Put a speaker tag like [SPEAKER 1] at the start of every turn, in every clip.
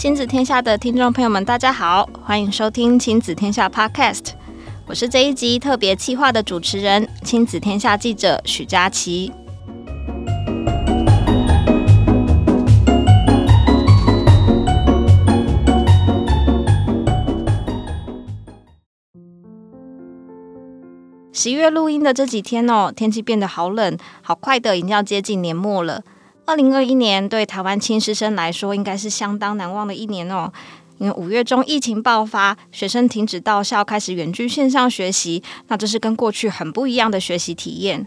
[SPEAKER 1] 亲子天下的听众朋友们，大家好，欢迎收听亲子天下 Podcast。我是这一集特别企划的主持人，亲子天下记者许佳琪。十一月录音的这几天哦，天气变得好冷，好快的，已经要接近年末了。二零二一年对台湾亲师生来说，应该是相当难忘的一年哦。因为五月中疫情爆发，学生停止到校，开始远距线上学习。那这是跟过去很不一样的学习体验。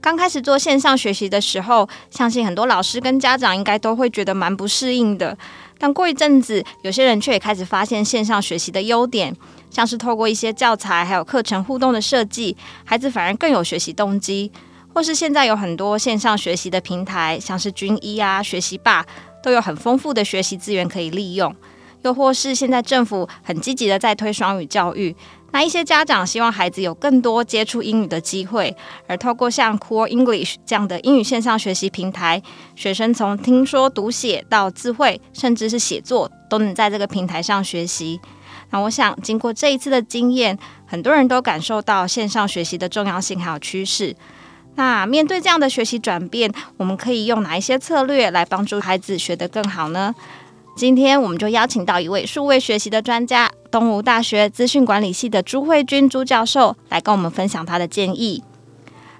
[SPEAKER 1] 刚开始做线上学习的时候，相信很多老师跟家长应该都会觉得蛮不适应的。但过一阵子，有些人却也开始发现线上学习的优点，像是透过一些教材还有课程互动的设计，孩子反而更有学习动机。或是现在有很多线上学习的平台，像是军医啊、学习霸，都有很丰富的学习资源可以利用。又或是现在政府很积极的在推双语教育，那一些家长希望孩子有更多接触英语的机会，而透过像 Cool English 这样的英语线上学习平台，学生从听说读写到词汇，甚至是写作，都能在这个平台上学习。那我想，经过这一次的经验，很多人都感受到线上学习的重要性还有趋势。那面对这样的学习转变，我们可以用哪一些策略来帮助孩子学得更好呢？今天我们就邀请到一位数位学习的专家，东吴大学资讯管理系的朱慧君朱教授来跟我们分享他的建议。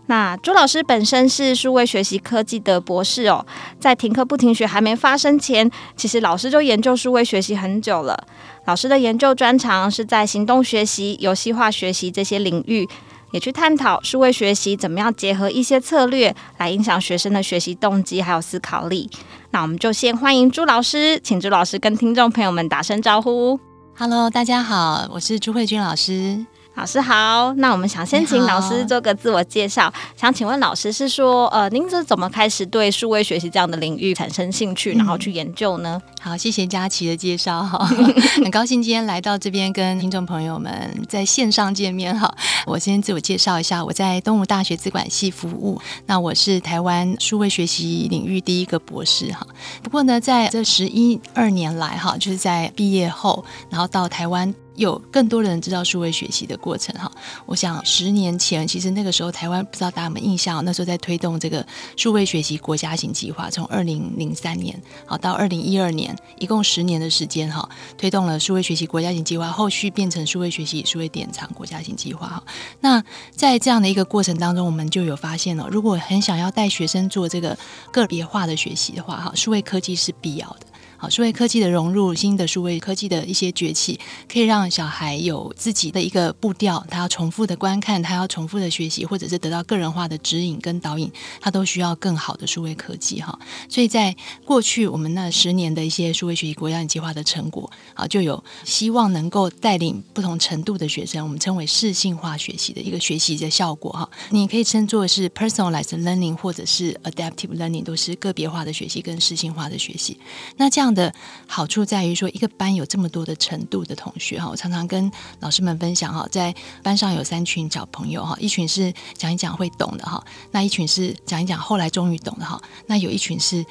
[SPEAKER 1] 那朱老师本身是数位学习科技的博士哦，在停课不停学还没发生前，其实老师就研究数位学习很久了。老师的研究专长是在行动学习、游戏化学习这些领域。也去探讨数位学习怎么样结合一些策略来影响学生的学习动机还有思考力。那我们就先欢迎朱老师，请朱老师跟听众朋友们打声招呼。
[SPEAKER 2] Hello，大家好，我是朱慧君老师。
[SPEAKER 1] 老师好，那我们想先请老师做个自我介绍。想请问老师是说，呃，您是怎么开始对数位学习这样的领域产生兴趣，然后去研究呢？
[SPEAKER 2] 嗯、好，谢谢佳琪的介绍哈，很高兴今天来到这边跟听众朋友们在线上见面哈。我先自我介绍一下，我在东吴大学资管系服务，那我是台湾数位学习领域第一个博士哈。不过呢，在这十一二年来哈，就是在毕业后，然后到台湾。有更多人知道数位学习的过程哈，我想十年前其实那个时候台湾不知道大家有没有印象，那时候在推动这个数位学习国家型计划，从二零零三年好到二零一二年，一共十年的时间哈，推动了数位学习国家型计划，后续变成数位学习数位典藏国家型计划哈。那在这样的一个过程当中，我们就有发现了，如果很想要带学生做这个个别化的学习的话哈，数位科技是必要的。好，数位科技的融入，新的数位科技的一些崛起，可以让小孩有自己的一个步调，他要重复的观看，他要重复的学习，或者是得到个人化的指引跟导引，他都需要更好的数位科技哈。所以在过去我们那十年的一些数位学习国家计划的成果，啊，就有希望能够带领不同程度的学生，我们称为适性化学习的一个学习的效果哈。你可以称作是 personalized learning 或者是 adaptive learning，都是个别化的学习跟适性化的学习。那这样。的好处在于说，一个班有这么多的程度的同学哈，我常常跟老师们分享哈，在班上有三群小朋友哈，一群是讲一讲会懂的哈，那一群是讲一讲后来终于懂的哈，那有一群是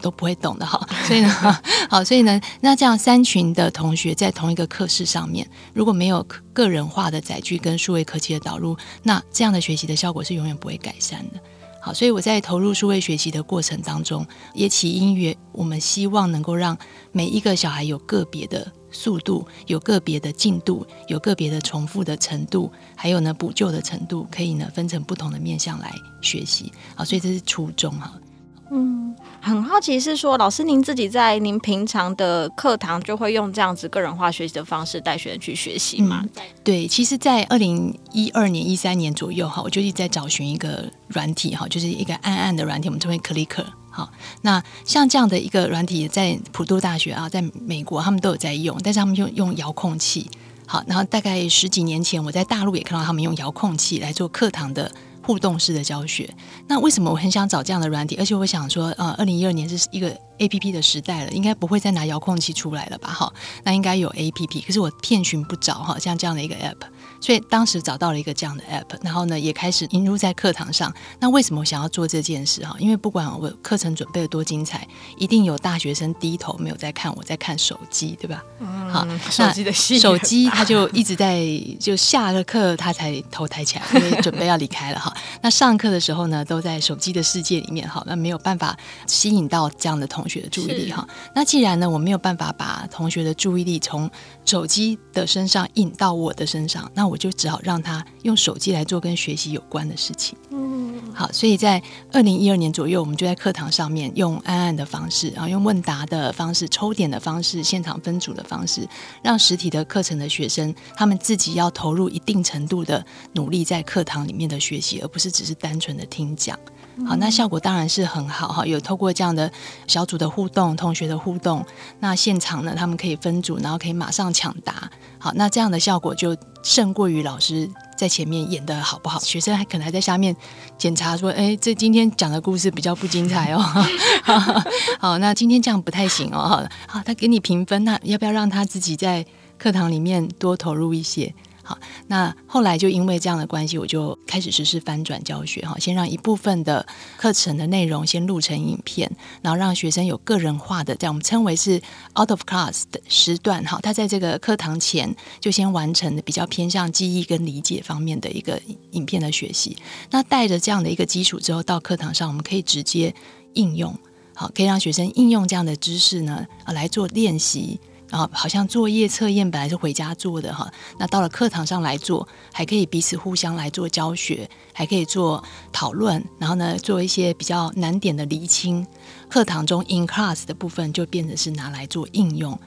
[SPEAKER 2] 都不会懂的哈，所以呢，好，所以呢，那这样三群的同学在同一个课室上面，如果没有个人化的载具跟数位科技的导入，那这样的学习的效果是永远不会改善的。好，所以我在投入数位学习的过程当中，也起因于我们希望能够让每一个小孩有个别的速度，有个别的进度，有个别的重复的程度，还有呢补救的程度，可以呢分成不同的面向来学习。好，所以这是初衷哈。
[SPEAKER 1] 嗯，很好奇是说，老师您自己在您平常的课堂就会用这样子个人化学习的方式带学生去学习吗？
[SPEAKER 2] 嗯，对，其实，在二零一二年、一三年左右哈，我就一直在找寻一个软体哈，就是一个暗暗的软体，我们称为 Clicker。好，那像这样的一个软体，在普渡大学啊，在美国他们都有在用，但是他们用用遥控器。好，然后大概十几年前，我在大陆也看到他们用遥控器来做课堂的。互动式的教学，那为什么我很想找这样的软体？而且我想说，呃，二零一二年是一个 APP 的时代了，应该不会再拿遥控器出来了吧？哈，那应该有 APP，可是我遍寻不着哈，像这样的一个 App。所以当时找到了一个这样的 app，然后呢，也开始引入在课堂上。那为什么我想要做这件事哈？因为不管我课程准备的多精彩，一定有大学生低头没有在看，我在看手机，对吧？
[SPEAKER 1] 嗯，
[SPEAKER 2] 好，
[SPEAKER 1] 手机的
[SPEAKER 2] 手机他就一直在，就下了课他才头抬起来，因为 准备要离开了哈。那上课的时候呢，都在手机的世界里面哈，那没有办法吸引到这样的同学的注意力哈。那既然呢，我没有办法把同学的注意力从手机的身上引到我的身上，那我就只好让他用手机来做跟学习有关的事情。嗯，好，所以在二零一二年左右，我们就在课堂上面用暗暗的方式，然后用问答的方式、抽点的方式、现场分组的方式，让实体的课程的学生他们自己要投入一定程度的努力在课堂里面的学习，而不是只是单纯的听讲。好，那效果当然是很好哈。有透过这样的小组的互动、同学的互动，那现场呢，他们可以分组，然后可以马上抢答。好，那这样的效果就胜过于老师在前面演的好不好，学生还可能还在下面检查说：“哎，这今天讲的故事比较不精彩哦。”好，那今天这样不太行哦。好，他给你评分，那要不要让他自己在课堂里面多投入一些？好，那后来就因为这样的关系，我就开始实施翻转教学哈，先让一部分的课程的内容先录成影片，然后让学生有个人化的，这样我们称为是 out of class 的时段哈，他在这个课堂前就先完成的比较偏向记忆跟理解方面的一个影片的学习。那带着这样的一个基础之后，到课堂上我们可以直接应用，好，可以让学生应用这样的知识呢，来做练习。啊好像作业测验本来是回家做的哈，那到了课堂上来做，还可以彼此互相来做教学，还可以做讨论，然后呢做一些比较难点的厘清。课堂中 in class 的部分就变成是拿来做应用，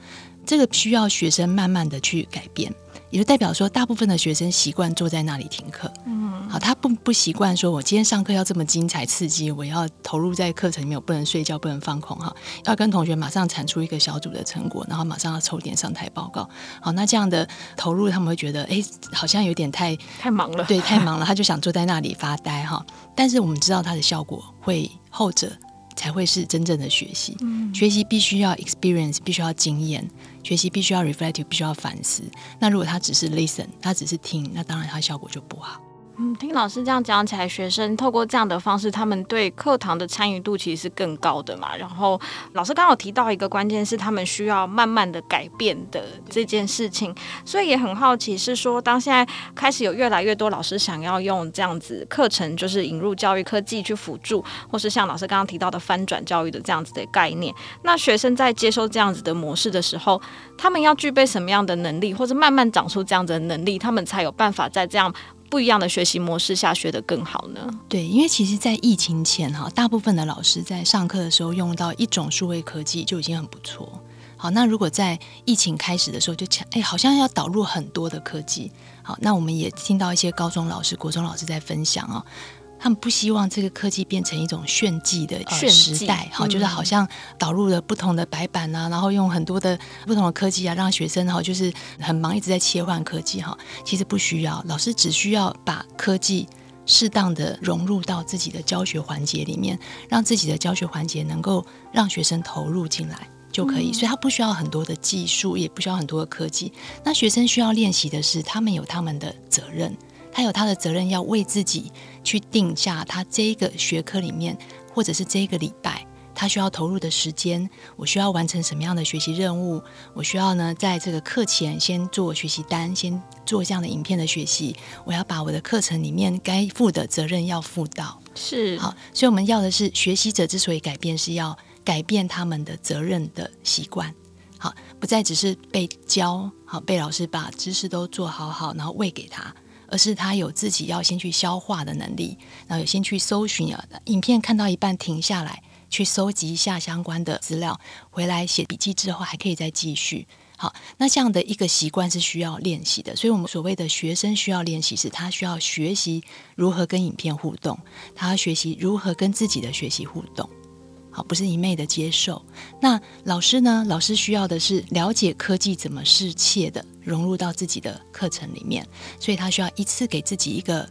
[SPEAKER 2] 这个需要学生慢慢的去改变。也就代表说，大部分的学生习惯坐在那里听课，嗯，好，他不不习惯说，我今天上课要这么精彩刺激，我要投入在课程里面，我不能睡觉，不能放空，哈，要跟同学马上产出一个小组的成果，然后马上要抽点上台报告，好，那这样的投入，他们会觉得，哎，好像有点太
[SPEAKER 1] 太忙了，
[SPEAKER 2] 对，太忙了，他就想坐在那里发呆，哈，但是我们知道它的效果会后者。才会是真正的学习。嗯，学习必须要 experience，必须要经验；学习必须要 reflective，必须要反思。那如果他只是 listen，他只是听，那当然他效果就不好。
[SPEAKER 1] 嗯，听老师这样讲起来，学生透过这样的方式，他们对课堂的参与度其实是更高的嘛。然后老师刚好提到一个关键是，他们需要慢慢的改变的这件事情，所以也很好奇，是说当现在开始有越来越多老师想要用这样子课程，就是引入教育科技去辅助，或是像老师刚刚提到的翻转教育的这样子的概念，那学生在接受这样子的模式的时候，他们要具备什么样的能力，或者慢慢长出这样子的能力，他们才有办法在这样。不一样的学习模式下学得更好呢？
[SPEAKER 2] 对，因为其实，在疫情前哈，大部分的老师在上课的时候用到一种数位科技就已经很不错。好，那如果在疫情开始的时候就抢，哎，好像要导入很多的科技。好，那我们也听到一些高中老师、国中老师在分享啊。他们不希望这个科技变成一种炫技的时代，好，就是好像导入了不同的白板啊，然后用很多的不同的科技啊，让学生哈就是很忙，一直在切换科技哈。其实不需要，老师只需要把科技适当的融入到自己的教学环节里面，让自己的教学环节能够让学生投入进来就可以。所以他不需要很多的技术，也不需要很多的科技。那学生需要练习的是，他们有他们的责任。他有他的责任，要为自己去定下他这一个学科里面，或者是这一个礼拜，他需要投入的时间。我需要完成什么样的学习任务？我需要呢，在这个课前先做学习单，先做这样的影片的学习。我要把我的课程里面该负的责任要负到。
[SPEAKER 1] 是
[SPEAKER 2] 好，所以我们要的是学习者之所以改变，是要改变他们的责任的习惯。好，不再只是被教，好，被老师把知识都做好好，然后喂给他。而是他有自己要先去消化的能力，然后有先去搜寻啊，影片看到一半停下来，去搜集一下相关的资料，回来写笔记之后还可以再继续。好，那这样的一个习惯是需要练习的，所以我们所谓的学生需要练习，是他需要学习如何跟影片互动，他要学习如何跟自己的学习互动。好，不是一昧的接受。那老师呢？老师需要的是了解科技怎么适切的融入到自己的课程里面，所以他需要一次给自己一个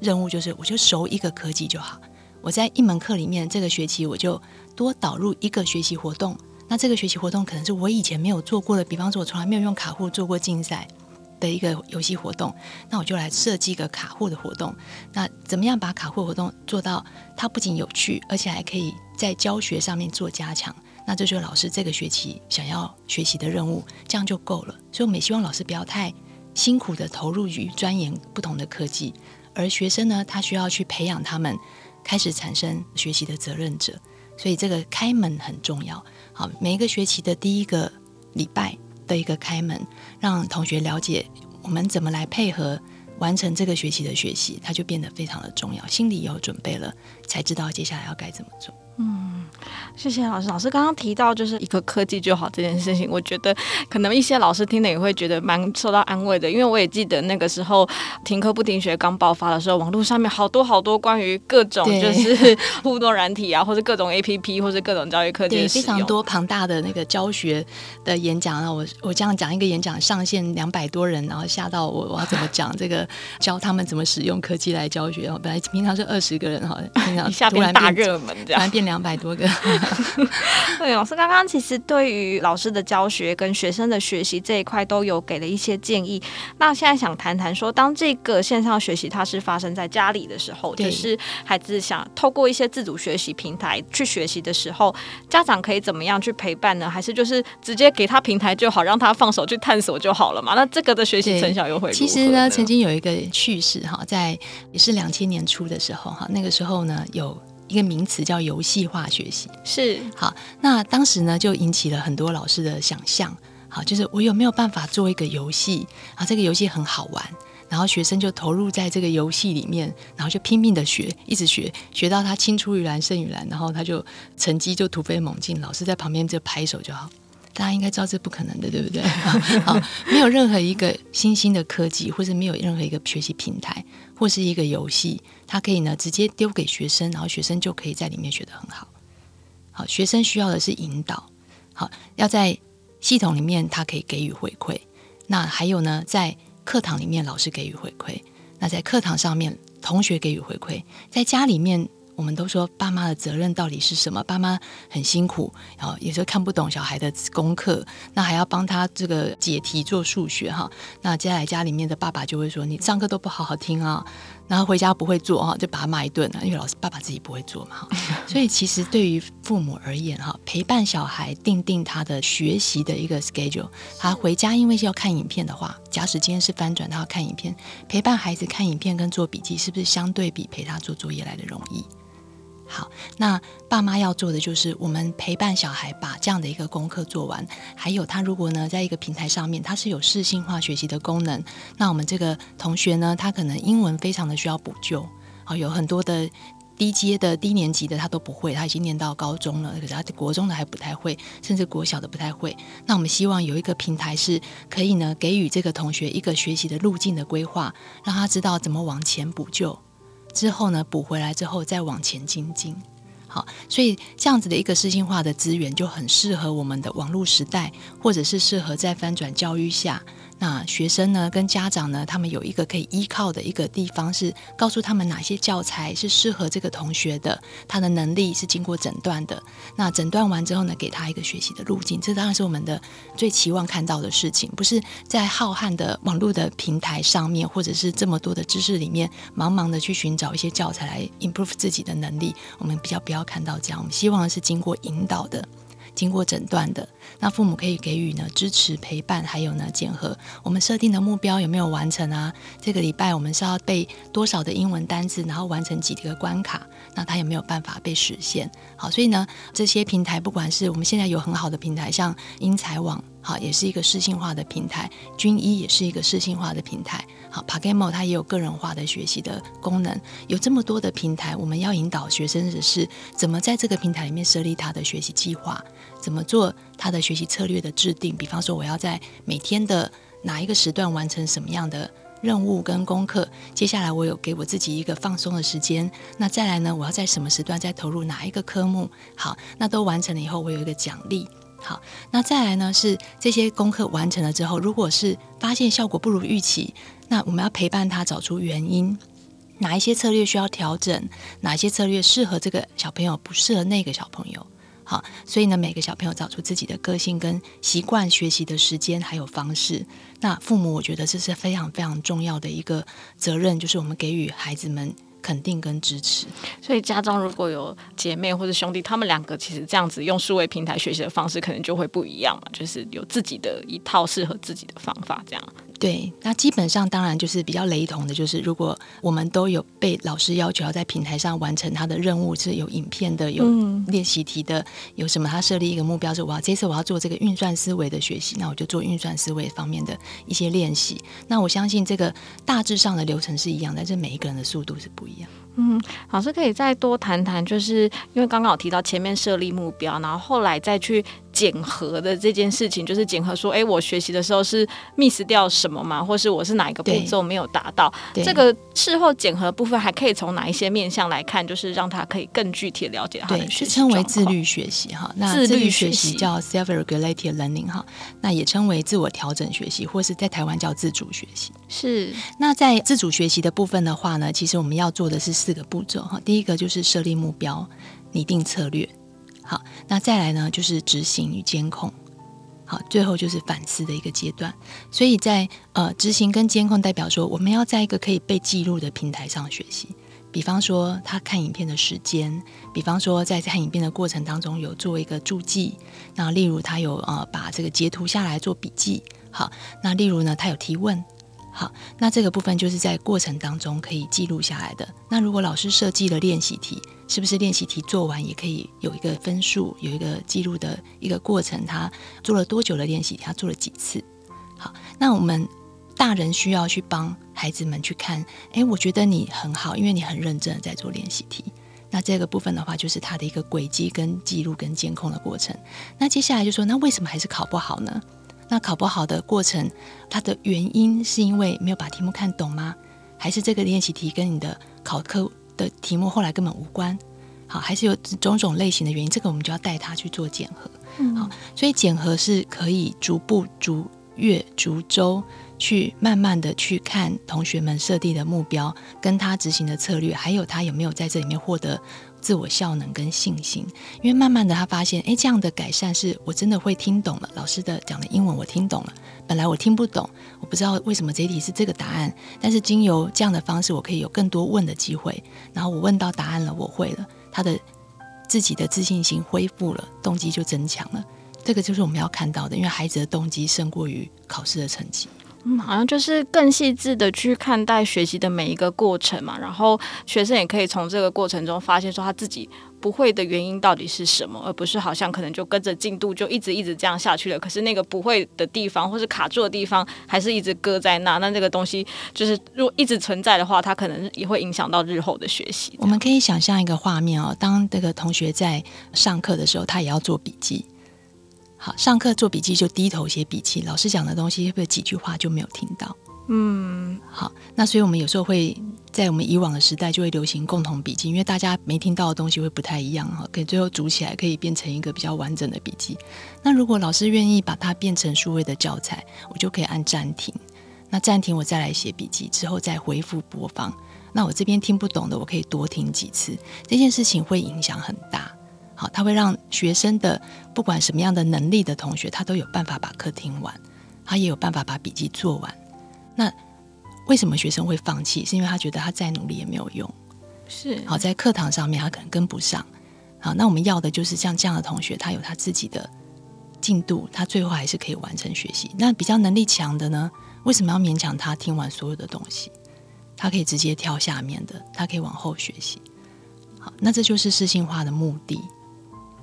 [SPEAKER 2] 任务，就是我就熟一个科技就好。我在一门课里面，这个学期我就多导入一个学习活动。那这个学习活动可能是我以前没有做过的，比方说，我从来没有用卡户做过竞赛。的一个游戏活动，那我就来设计一个卡户的活动。那怎么样把卡户活动做到它不仅有趣，而且还可以在教学上面做加强？那这就是老师这个学期想要学习的任务，这样就够了。所以我们也希望老师不要太辛苦的投入于钻研不同的科技，而学生呢，他需要去培养他们开始产生学习的责任者。所以这个开门很重要。好，每一个学期的第一个礼拜的一个开门，让同学了解我们怎么来配合完成这个学期的学习，它就变得非常的重要。心里有准备了，才知道接下来要该怎么做。
[SPEAKER 1] 嗯，谢谢老师。老师刚刚提到就是一个科技就好这件事情，我觉得可能一些老师听了也会觉得蛮受到安慰的，因为我也记得那个时候停课不停学刚爆发的时候，网络上面好多好多关于各种就是互动软体啊，或者各种 APP 或者各种教育科技，
[SPEAKER 2] 非常多庞大的那个教学的演讲。啊我我这样讲一个演讲上线两百多人，然后吓到我，我要怎么讲这个教他们怎么使用科技来教学？然后本来平常是二十个人哈，平常
[SPEAKER 1] 一下变大热门这样。
[SPEAKER 2] 两百多个。
[SPEAKER 1] 对，老师刚刚其实对于老师的教学跟学生的学习这一块都有给了一些建议。那现在想谈谈说，当这个线上学习它是发生在家里的时候，就是孩子想透过一些自主学习平台去学习的时候，家长可以怎么样去陪伴呢？还是就是直接给他平台就好，让他放手去探索就好了嘛？那这个的学习成效又会？
[SPEAKER 2] 其实呢，曾经有一个趣事哈，在也是两千年初的时候哈，那个时候呢有。一个名词叫游戏化学习，
[SPEAKER 1] 是
[SPEAKER 2] 好。那当时呢，就引起了很多老师的想象。好，就是我有没有办法做一个游戏啊？这个游戏很好玩，然后学生就投入在这个游戏里面，然后就拼命的学，一直学，学到他青出于蓝胜于蓝，然后他就成绩就突飞猛进，老师在旁边就拍手就好。大家应该知道这不可能的，对不对？好，没有任何一个新兴的科技，或是没有任何一个学习平台，或是一个游戏，它可以呢直接丢给学生，然后学生就可以在里面学得很好。好，学生需要的是引导。好，要在系统里面，他可以给予回馈。那还有呢，在课堂里面，老师给予回馈。那在课堂上面，同学给予回馈。在家里面。我们都说爸妈的责任到底是什么？爸妈很辛苦，然后有时候看不懂小孩的功课，那还要帮他这个解题做数学哈。那接下来家里面的爸爸就会说：“你上课都不好好听啊。”然后回家不会做哈，就把他骂一顿啊，因为老师爸爸自己不会做嘛。所以其实对于父母而言哈，陪伴小孩定定他的学习的一个 schedule，他回家因为是要看影片的话，假使今天是翻转，他要看影片，陪伴孩子看影片跟做笔记，是不是相对比陪他做作业来的容易？好，那爸妈要做的就是我们陪伴小孩把这样的一个功课做完。还有他如果呢，在一个平台上面，他是有视性化学习的功能，那我们这个同学呢，他可能英文非常的需要补救。好，有很多的低阶的低年级的他都不会，他已经念到高中了，可是他国中的还不太会，甚至国小的不太会。那我们希望有一个平台是可以呢，给予这个同学一个学习的路径的规划，让他知道怎么往前补救。之后呢，补回来之后再往前精进，好，所以这样子的一个私信化的资源就很适合我们的网络时代，或者是适合在翻转教育下。那学生呢，跟家长呢，他们有一个可以依靠的一个地方，是告诉他们哪些教材是适合这个同学的，他的能力是经过诊断的。那诊断完之后呢，给他一个学习的路径，这当然是我们的最期望看到的事情，不是在浩瀚的网络的平台上面，或者是这么多的知识里面，茫茫的去寻找一些教材来 improve 自己的能力。我们比较不要看到这样，我们希望是经过引导的。经过诊断的，那父母可以给予呢支持陪伴，还有呢检核我们设定的目标有没有完成啊？这个礼拜我们是要背多少的英文单字，然后完成几个关卡，那他有没有办法被实现？好，所以呢这些平台，不管是我们现在有很好的平台，像英才网。好，也是一个视性化的平台，军医也是一个视性化的平台。好，PaGamO 它也有个人化的学习的功能。有这么多的平台，我们要引导学生的是怎么在这个平台里面设立他的学习计划，怎么做他的学习策略的制定。比方说，我要在每天的哪一个时段完成什么样的任务跟功课，接下来我有给我自己一个放松的时间。那再来呢，我要在什么时段再投入哪一个科目？好，那都完成了以后，我有一个奖励。好，那再来呢？是这些功课完成了之后，如果是发现效果不如预期，那我们要陪伴他找出原因，哪一些策略需要调整，哪一些策略适合这个小朋友，不适合那个小朋友。好，所以呢，每个小朋友找出自己的个性跟习惯学习的时间还有方式。那父母，我觉得这是非常非常重要的一个责任，就是我们给予孩子们肯定跟支持。
[SPEAKER 1] 所以家中如果有姐妹或者兄弟，他们两个其实这样子用数位平台学习的方式，可能就会不一样嘛，就是有自己的一套适合自己的方法，这样。
[SPEAKER 2] 对，那基本上当然就是比较雷同的，就是如果我们都有被老师要求要在平台上完成他的任务，是有影片的、有练习题的，有什么他设立一个目标，是我要这次我要做这个运算思维的学习，那我就做运算思维方面的一些练习。那我相信这个大致上的流程是一样的，但是每一个人的速度是不一样。
[SPEAKER 1] 嗯，老师可以再多谈谈，就是因为刚刚有提到前面设立目标，然后后来再去检核的这件事情，就是检核说，哎，我学习的时候是 miss 掉什么吗？或是我是哪一个步骤没有达到？这个事后检核部分还可以从哪一些面向来看，就是让他可以更具体的了解他的学习。
[SPEAKER 2] 对，称为自律学习哈。那自律学习叫 self-regulated learning 哈，那也称为自我调整学习，或是在台湾叫自主学习。
[SPEAKER 1] 是。
[SPEAKER 2] 那在自主学习的部分的话呢，其实我们要做的是。四个步骤哈，第一个就是设立目标、拟定策略，好，那再来呢就是执行与监控，好，最后就是反思的一个阶段。所以在呃执行跟监控，代表说我们要在一个可以被记录的平台上学习，比方说他看影片的时间，比方说在看影片的过程当中有做一个注记，那例如他有呃把这个截图下来做笔记，好，那例如呢他有提问。好，那这个部分就是在过程当中可以记录下来的。那如果老师设计了练习题，是不是练习题做完也可以有一个分数，有一个记录的一个过程？他做了多久的练习题？他做了几次？好，那我们大人需要去帮孩子们去看。诶，我觉得你很好，因为你很认真的在做练习题。那这个部分的话，就是他的一个轨迹跟记录跟监控的过程。那接下来就说，那为什么还是考不好呢？那考不好的过程，它的原因是因为没有把题目看懂吗？还是这个练习题跟你的考科的题目后来根本无关？好，还是有种种类型的原因？这个我们就要带他去做检核。嗯。好，所以检核是可以逐步、逐月、逐周去慢慢的去看同学们设定的目标，跟他执行的策略，还有他有没有在这里面获得。自我效能跟信心，因为慢慢的他发现，哎，这样的改善是我真的会听懂了。老师的讲的英文我听懂了，本来我听不懂，我不知道为什么这一题是这个答案，但是经由这样的方式，我可以有更多问的机会，然后我问到答案了，我会了，他的自己的自信心恢复了，动机就增强了。这个就是我们要看到的，因为孩子的动机胜过于考试的成绩。
[SPEAKER 1] 嗯，好像就是更细致的去看待学习的每一个过程嘛，然后学生也可以从这个过程中发现说他自己不会的原因到底是什么，而不是好像可能就跟着进度就一直一直这样下去了。可是那个不会的地方或是卡住的地方还是一直搁在那，那这个东西就是如果一直存在的话，它可能也会影响到日后的学习。
[SPEAKER 2] 我们可以想象一个画面哦，当这个同学在上课的时候，他也要做笔记。好，上课做笔记就低头写笔记，老师讲的东西会不会几句话就没有听到？嗯，好，那所以我们有时候会在我们以往的时代就会流行共同笔记，因为大家没听到的东西会不太一样哈，可以最后组起来可以变成一个比较完整的笔记。那如果老师愿意把它变成数位的教材，我就可以按暂停，那暂停我再来写笔记，之后再回复播放。那我这边听不懂的，我可以多听几次，这件事情会影响很大。好，他会让学生的不管什么样的能力的同学，他都有办法把课听完，他也有办法把笔记做完。那为什么学生会放弃？是因为他觉得他再努力也没有用。
[SPEAKER 1] 是，
[SPEAKER 2] 好，在课堂上面他可能跟不上。好，那我们要的就是像这样的同学，他有他自己的进度，他最后还是可以完成学习。那比较能力强的呢？为什么要勉强他听完所有的东西？他可以直接跳下面的，他可以往后学习。好，那这就是适性化的目的。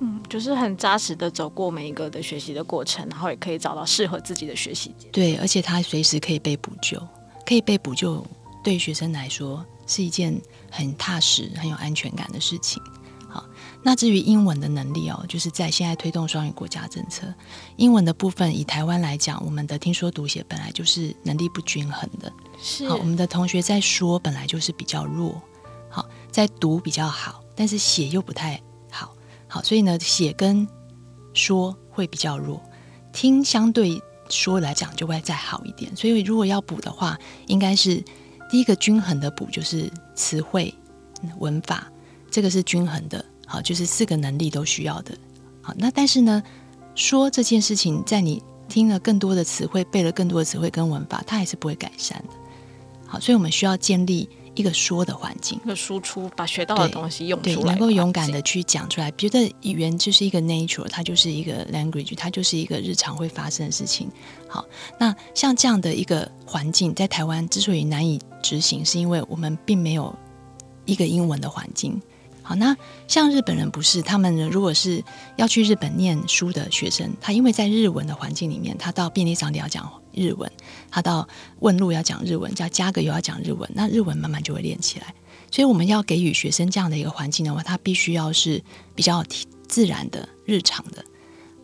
[SPEAKER 1] 嗯，就是很扎实的走过每一个的学习的过程，然后也可以找到适合自己的学习。
[SPEAKER 2] 对，而且他随时可以被补救，可以被补救，对学生来说是一件很踏实、很有安全感的事情。好，那至于英文的能力哦，就是在现在推动双语国家政策，英文的部分以台湾来讲，我们的听说读写本来就是能力不均衡的。
[SPEAKER 1] 是，
[SPEAKER 2] 好，我们的同学在说本来就是比较弱，好，在读比较好，但是写又不太。好，所以呢，写跟说会比较弱，听相对说来讲就会再好一点。所以如果要补的话，应该是第一个均衡的补，就是词汇、文法，这个是均衡的。好，就是四个能力都需要的好，那但是呢，说这件事情，在你听了更多的词汇，背了更多的词汇跟文法，它还是不会改善的。好，所以我们需要建立。一个说的环境，
[SPEAKER 1] 一个输出，把学到的东西用出来，
[SPEAKER 2] 对，能够勇敢的去讲出来。觉得语言就是一个 nature，它就是一个 language，它就是一个日常会发生的事情。好，那像这样的一个环境，在台湾之所以难以执行，是因为我们并没有一个英文的环境。好，那像日本人不是，他们呢，如果是要去日本念书的学生，他因为在日文的环境里面，他到便利商店要讲日文，他到问路要讲日文，叫加个油要讲日文，那日文慢慢就会练起来。所以我们要给予学生这样的一个环境的话，他必须要是比较自然的、日常的。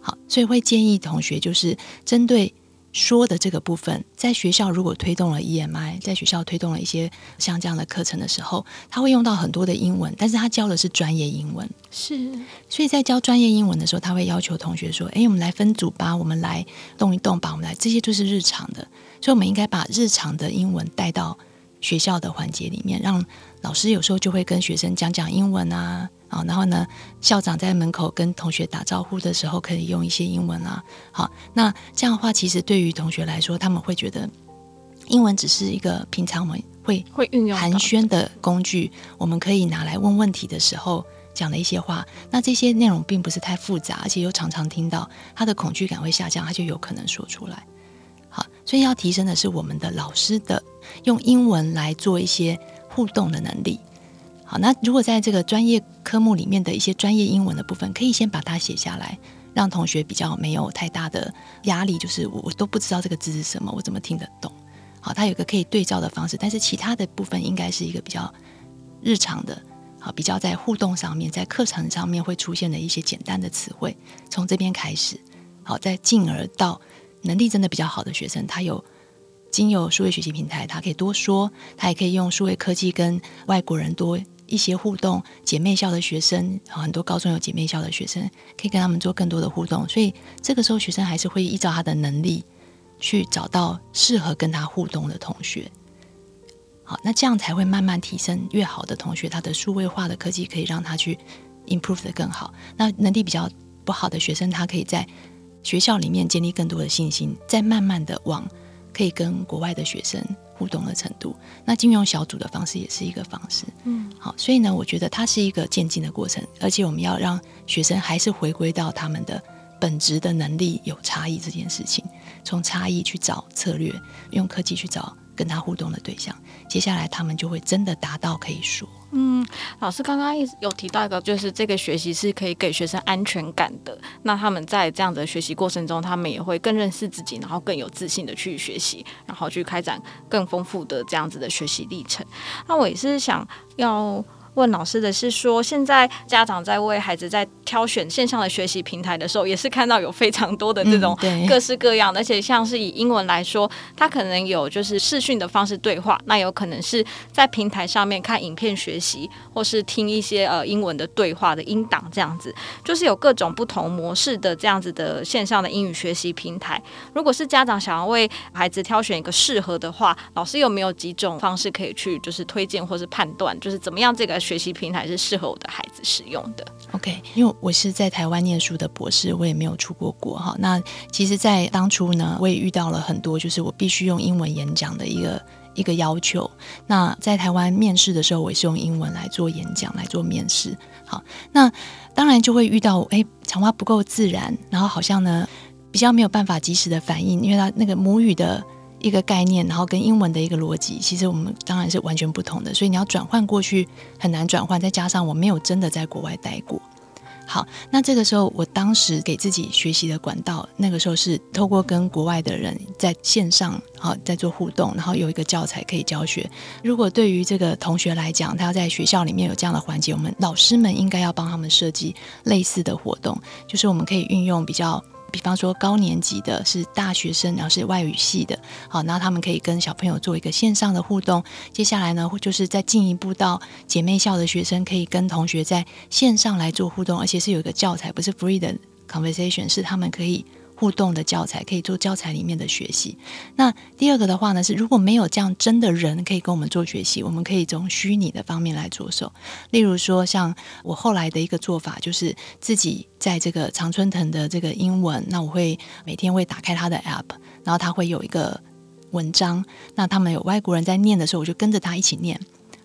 [SPEAKER 2] 好，所以会建议同学就是针对。说的这个部分，在学校如果推动了 EMI，在学校推动了一些像这样的课程的时候，他会用到很多的英文，但是他教的是专业英文。
[SPEAKER 1] 是，
[SPEAKER 2] 所以在教专业英文的时候，他会要求同学说：“哎，我们来分组吧，我们来动一动吧，我们来，这些就是日常的。”所以，我们应该把日常的英文带到学校的环节里面，让老师有时候就会跟学生讲讲英文啊。啊，然后呢，校长在门口跟同学打招呼的时候，可以用一些英文啊。好，那这样的话，其实对于同学来说，他们会觉得英文只是一个平常我们会
[SPEAKER 1] 会运用
[SPEAKER 2] 寒暄的工具，我们可以拿来问问题的时候讲的一些话。那这些内容并不是太复杂，而且又常常听到，他的恐惧感会下降，他就有可能说出来。好，所以要提升的是我们的老师的用英文来做一些互动的能力。好，那如果在这个专业科目里面的一些专业英文的部分，可以先把它写下来，让同学比较没有太大的压力。就是我我都不知道这个字是什么，我怎么听得懂？好，它有个可以对照的方式，但是其他的部分应该是一个比较日常的，好，比较在互动上面，在课程上面会出现的一些简单的词汇，从这边开始，好，再进而到能力真的比较好的学生，他有经由数位学习平台，他可以多说，他也可以用数位科技跟外国人多。一些互动，姐妹校的学生，很多高中有姐妹校的学生，可以跟他们做更多的互动。所以这个时候，学生还是会依照他的能力去找到适合跟他互动的同学。好，那这样才会慢慢提升。越好的同学，他的数位化的科技可以让他去 improve 得更好。那能力比较不好的学生，他可以在学校里面建立更多的信心，再慢慢的往可以跟国外的学生。互动的程度，那金融小组的方式也是一个方式。嗯，好，所以呢，我觉得它是一个渐进的过程，而且我们要让学生还是回归到他们的本职的能力有差异这件事情，从差异去找策略，用科技去找跟他互动的对象，接下来他们就会真的达到可以说。
[SPEAKER 1] 嗯，老师刚刚有提到一个，就是这个学习是可以给学生安全感的。那他们在这样的学习过程中，他们也会更认识自己，然后更有自信的去学习，然后去开展更丰富的这样子的学习历程。那我也是想要。问老师的是说，现在家长在为孩子在挑选线上的学习平台的时候，也是看到有非常多的这种各式各样的，而且像是以英文来说，他可能有就是视讯的方式对话，那有可能是在平台上面看影片学习，或是听一些呃英文的对话的音档这样子，就是有各种不同模式的这样子的线上的英语学习平台。如果是家长想要为孩子挑选一个适合的话，老师有没有几种方式可以去就是推荐或是判断，就是怎么样这个？学习平台是适合我的孩子使用的。
[SPEAKER 2] OK，因为我是在台湾念书的博士，我也没有出过国哈。那其实，在当初呢，我也遇到了很多，就是我必须用英文演讲的一个一个要求。那在台湾面试的时候，我也是用英文来做演讲，来做面试。好，那当然就会遇到，哎，讲话不够自然，然后好像呢比较没有办法及时的反应，因为他那个母语的。一个概念，然后跟英文的一个逻辑，其实我们当然是完全不同的，所以你要转换过去很难转换。再加上我没有真的在国外待过，好，那这个时候我当时给自己学习的管道，那个时候是透过跟国外的人在线上，好在做互动，然后有一个教材可以教学。如果对于这个同学来讲，他要在学校里面有这样的环节，我们老师们应该要帮他们设计类似的活动，就是我们可以运用比较。比方说高年级的是大学生，然后是外语系的，好，那他们可以跟小朋友做一个线上的互动。接下来呢，就是再进一步到姐妹校的学生，可以跟同学在线上来做互动，而且是有一个教材，不是 free 的 conversation，是他们可以互动的教材，可以做教材里面的学习。那第二个的话呢，是如果没有这样真的人可以跟我们做学习，我们可以从虚拟的方面来着手。例如说，像我后来的一个做法，就是自己在这个常春藤的这个英文，那我会每天会打开他的 app，然后他会有一个文章，那他们有外国人在念的时候，我就跟着他一起念。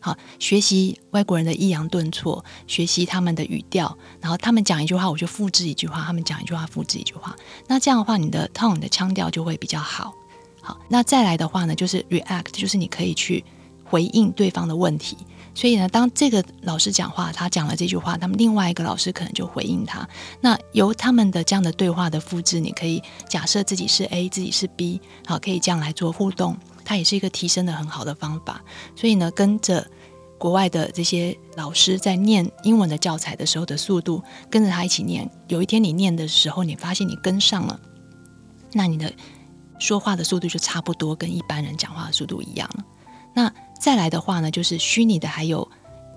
[SPEAKER 2] 好，学习外国人的抑扬顿挫，学习他们的语调，然后他们讲一句话，我就复制一句话；他们讲一句话，复制一句话。那这样的话，你的 tone 的腔调就会比较好。好，那再来的话呢，就是 react，就是你可以去回应对方的问题。所以呢，当这个老师讲话，他讲了这句话，他们另外一个老师可能就回应他。那由他们的这样的对话的复制，你可以假设自己是 A，自己是 B，好，可以这样来做互动。它也是一个提升的很好的方法，所以呢，跟着国外的这些老师在念英文的教材的时候的速度，跟着他一起念。有一天你念的时候，你发现你跟上了，那你的说话的速度就差不多跟一般人讲话的速度一样了。那再来的话呢，就是虚拟的还有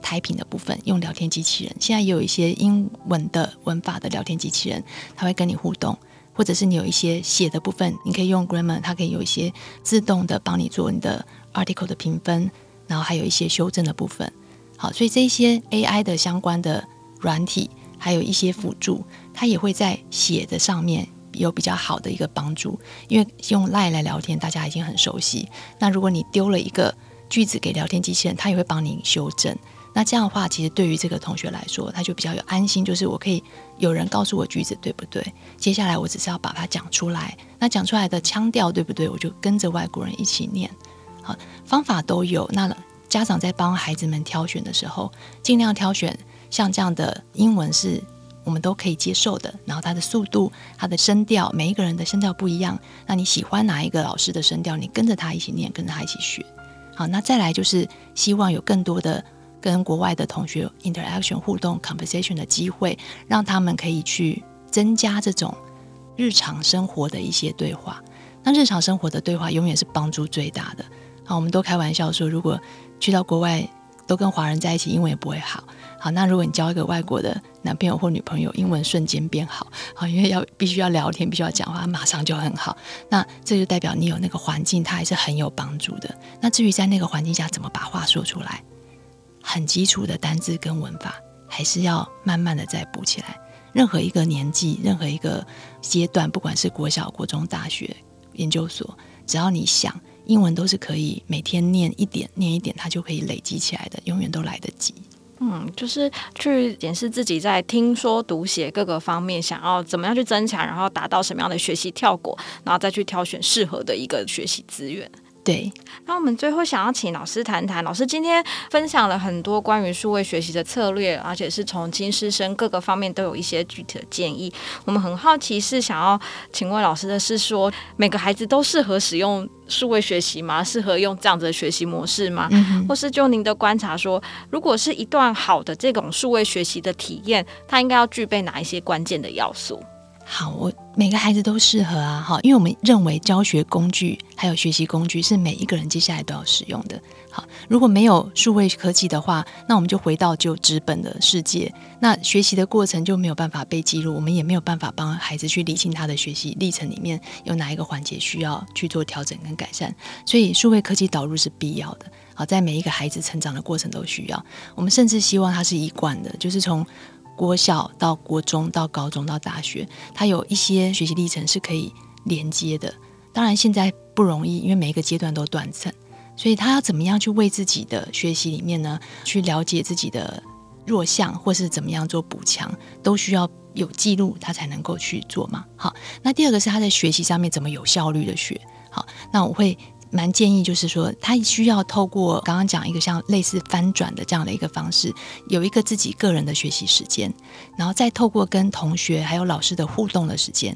[SPEAKER 2] 台品的部分，用聊天机器人。现在也有一些英文的文法的聊天机器人，它会跟你互动。或者是你有一些写的部分，你可以用 Grammar，它可以有一些自动的帮你做你的 article 的评分，然后还有一些修正的部分。好，所以这些 AI 的相关的软体，还有一些辅助，它也会在写的上面有比较好的一个帮助。因为用 lie 来聊天，大家已经很熟悉。那如果你丢了一个句子给聊天机器人，它也会帮你修正。那这样的话，其实对于这个同学来说，他就比较有安心，就是我可以有人告诉我句子对不对？接下来我只是要把它讲出来，那讲出来的腔调对不对？我就跟着外国人一起念。好，方法都有。那家长在帮孩子们挑选的时候，尽量挑选像这样的英文是我们都可以接受的。然后它的速度、它的声调，每一个人的声调不一样。那你喜欢哪一个老师的声调？你跟着他一起念，跟着他一起学。好，那再来就是希望有更多的。跟国外的同学 interaction 互动 conversation 的机会，让他们可以去增加这种日常生活的一些对话。那日常生活的对话永远是帮助最大的。好，我们都开玩笑说，如果去到国外都跟华人在一起，英文也不会好。好，那如果你交一个外国的男朋友或女朋友，英文瞬间变好。好，因为要必须要聊天，必须要讲话，马上就很好。那这就代表你有那个环境，它还是很有帮助的。那至于在那个环境下怎么把话说出来？很基础的单字跟文法，还是要慢慢的再补起来。任何一个年纪，任何一个阶段，不管是国小、国中、大学、研究所，只要你想，英文都是可以每天念一点，念一点，它就可以累积起来的，永远都来得及。
[SPEAKER 1] 嗯，就是去检视自己在听说读写各个方面，想要怎么样去增强，然后达到什么样的学习效果，然后再去挑选适合的一个学习资源。
[SPEAKER 2] 对，
[SPEAKER 1] 那我们最后想要请老师谈谈，老师今天分享了很多关于数位学习的策略，而且是从金师生各个方面都有一些具体的建议。我们很好奇，是想要请问老师的是说，每个孩子都适合使用数位学习吗？适合用这样子的学习模式吗？嗯、或是就您的观察说，如果是一段好的这种数位学习的体验，它应该要具备哪一些关键的要素？
[SPEAKER 2] 好，我每个孩子都适合啊，哈，因为我们认为教学工具还有学习工具是每一个人接下来都要使用的。好，如果没有数位科技的话，那我们就回到就纸本的世界，那学习的过程就没有办法被记录，我们也没有办法帮孩子去理清他的学习历程里面有哪一个环节需要去做调整跟改善。所以，数位科技导入是必要的。好，在每一个孩子成长的过程都需要。我们甚至希望它是一贯的，就是从。国小到国中到高中到大学，它有一些学习历程是可以连接的。当然现在不容易，因为每一个阶段都断层，所以他要怎么样去为自己的学习里面呢，去了解自己的弱项，或是怎么样做补强，都需要有记录，他才能够去做嘛。好，那第二个是他在学习上面怎么有效率的学。好，那我会。蛮建议，就是说，他需要透过刚刚讲一个像类似翻转的这样的一个方式，有一个自己个人的学习时间，然后再透过跟同学还有老师的互动的时间，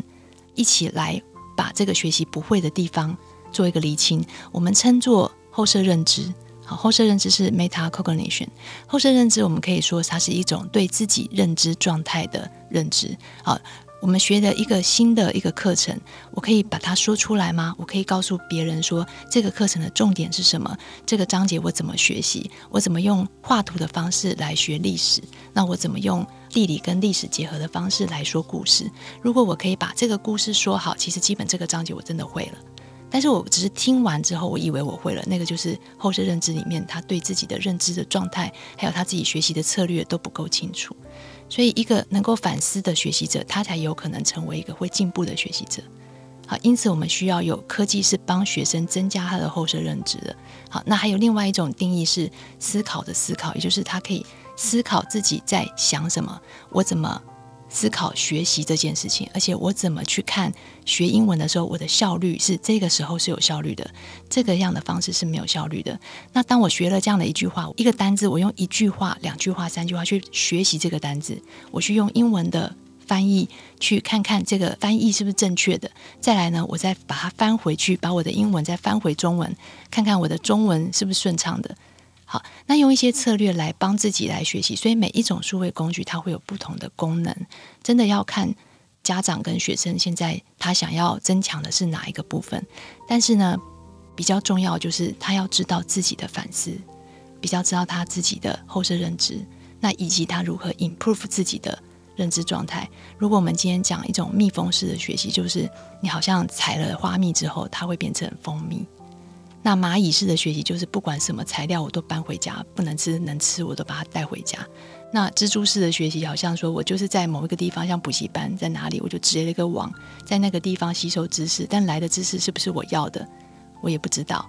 [SPEAKER 2] 一起来把这个学习不会的地方做一个厘清。我们称作后设认知。好，后设认知是 meta cognition。后设认知我们可以说它是一种对自己认知状态的认知。好。我们学的一个新的一个课程，我可以把它说出来吗？我可以告诉别人说这个课程的重点是什么？这个章节我怎么学习？我怎么用画图的方式来学历史？那我怎么用地理跟历史结合的方式来说故事？如果我可以把这个故事说好，其实基本这个章节我真的会了。但是我只是听完之后，我以为我会了，那个就是后设认知里面他对自己的认知的状态，还有他自己学习的策略都不够清楚。所以，一个能够反思的学习者，他才有可能成为一个会进步的学习者。好，因此我们需要有科技是帮学生增加他的后设认知的。好，那还有另外一种定义是思考的思考，也就是他可以思考自己在想什么，我怎么。思考学习这件事情，而且我怎么去看学英文的时候，我的效率是这个时候是有效率的，这个样的方式是没有效率的。那当我学了这样的一句话，一个单字，我用一句话、两句话、三句话去学习这个单字，我去用英文的翻译去看看这个翻译是不是正确的。再来呢，我再把它翻回去，把我的英文再翻回中文，看看我的中文是不是顺畅的。好，那用一些策略来帮自己来学习，所以每一种数位工具它会有不同的功能，真的要看家长跟学生现在他想要增强的是哪一个部分。但是呢，比较重要就是他要知道自己的反思，比较知道他自己的后设认知，那以及他如何 improve 自己的认知状态。如果我们今天讲一种蜜蜂式的学习，就是你好像采了花蜜之后，它会变成蜂蜜。那蚂蚁式的学习就是不管什么材料我都搬回家，不能吃能吃我都把它带回家。那蜘蛛式的学习好像说我就是在某一个地方，像补习班在哪里，我就织了一个网，在那个地方吸收知识，但来的知识是不是我要的，我也不知道。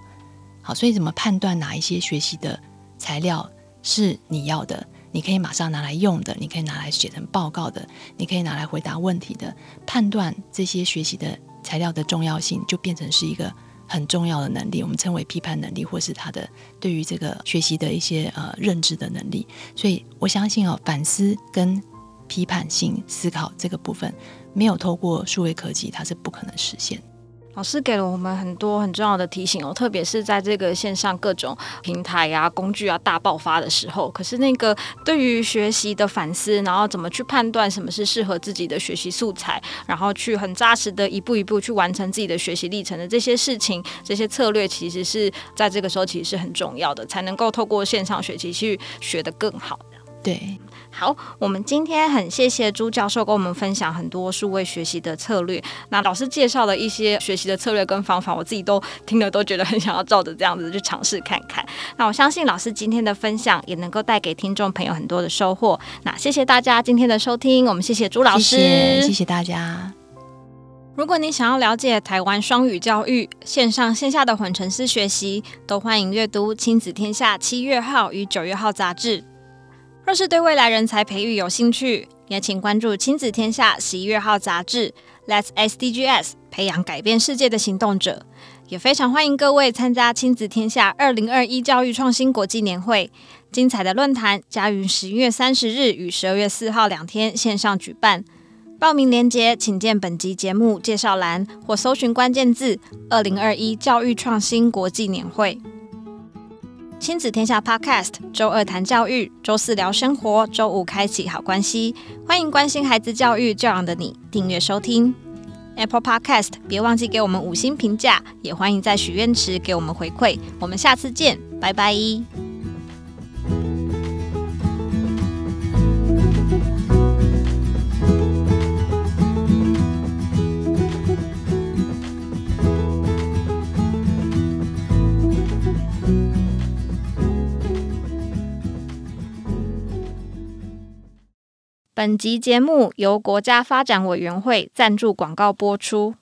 [SPEAKER 2] 好，所以怎么判断哪一些学习的材料是你要的？你可以马上拿来用的，你可以拿来写成报告的，你可以拿来回答问题的。判断这些学习的材料的重要性，就变成是一个。很重要的能力，我们称为批判能力，或是他的对于这个学习的一些呃认知的能力。所以我相信哦，反思跟批判性思考这个部分，没有透过数位科技，它是不可能实现。
[SPEAKER 1] 老师给了我们很多很重要的提醒哦，特别是在这个线上各种平台啊、工具啊大爆发的时候。可是那个对于学习的反思，然后怎么去判断什么是适合自己的学习素材，然后去很扎实的一步一步去完成自己的学习历程的这些事情、这些策略，其实是在这个时候其实是很重要的，才能够透过线上学习去学得更好。
[SPEAKER 2] 对。
[SPEAKER 1] 好，我们今天很谢谢朱教授跟我们分享很多数位学习的策略。那老师介绍的一些学习的策略跟方法，我自己都听了都觉得很想要照着这样子去尝试看看。那我相信老师今天的分享也能够带给听众朋友很多的收获。那谢谢大家今天的收听，我们谢谢朱老师，
[SPEAKER 2] 谢谢，谢谢大家。
[SPEAKER 1] 如果你想要了解台湾双语教育线上线下的混成式学习，都欢迎阅读《亲子天下》七月号与九月号杂志。若是对未来人才培育有兴趣，也请关注《亲子天下》十一月号杂志。Let's SDGs，培养改变世界的行动者。也非常欢迎各位参加《亲子天下》二零二一教育创新国际年会，精彩的论坛将于十一月三十日与十二月四号两天线上举办。报名链接请见本集节目介绍栏，或搜寻关键字“二零二一教育创新国际年会”。亲子天下 Podcast，周二谈教育，周四聊生活，周五开启好关系。欢迎关心孩子教育教养的你订阅收听 Apple Podcast，别忘记给我们五星评价，也欢迎在许愿池给我们回馈。我们下次见，拜拜。本集节目由国家发展委员会赞助广告播出。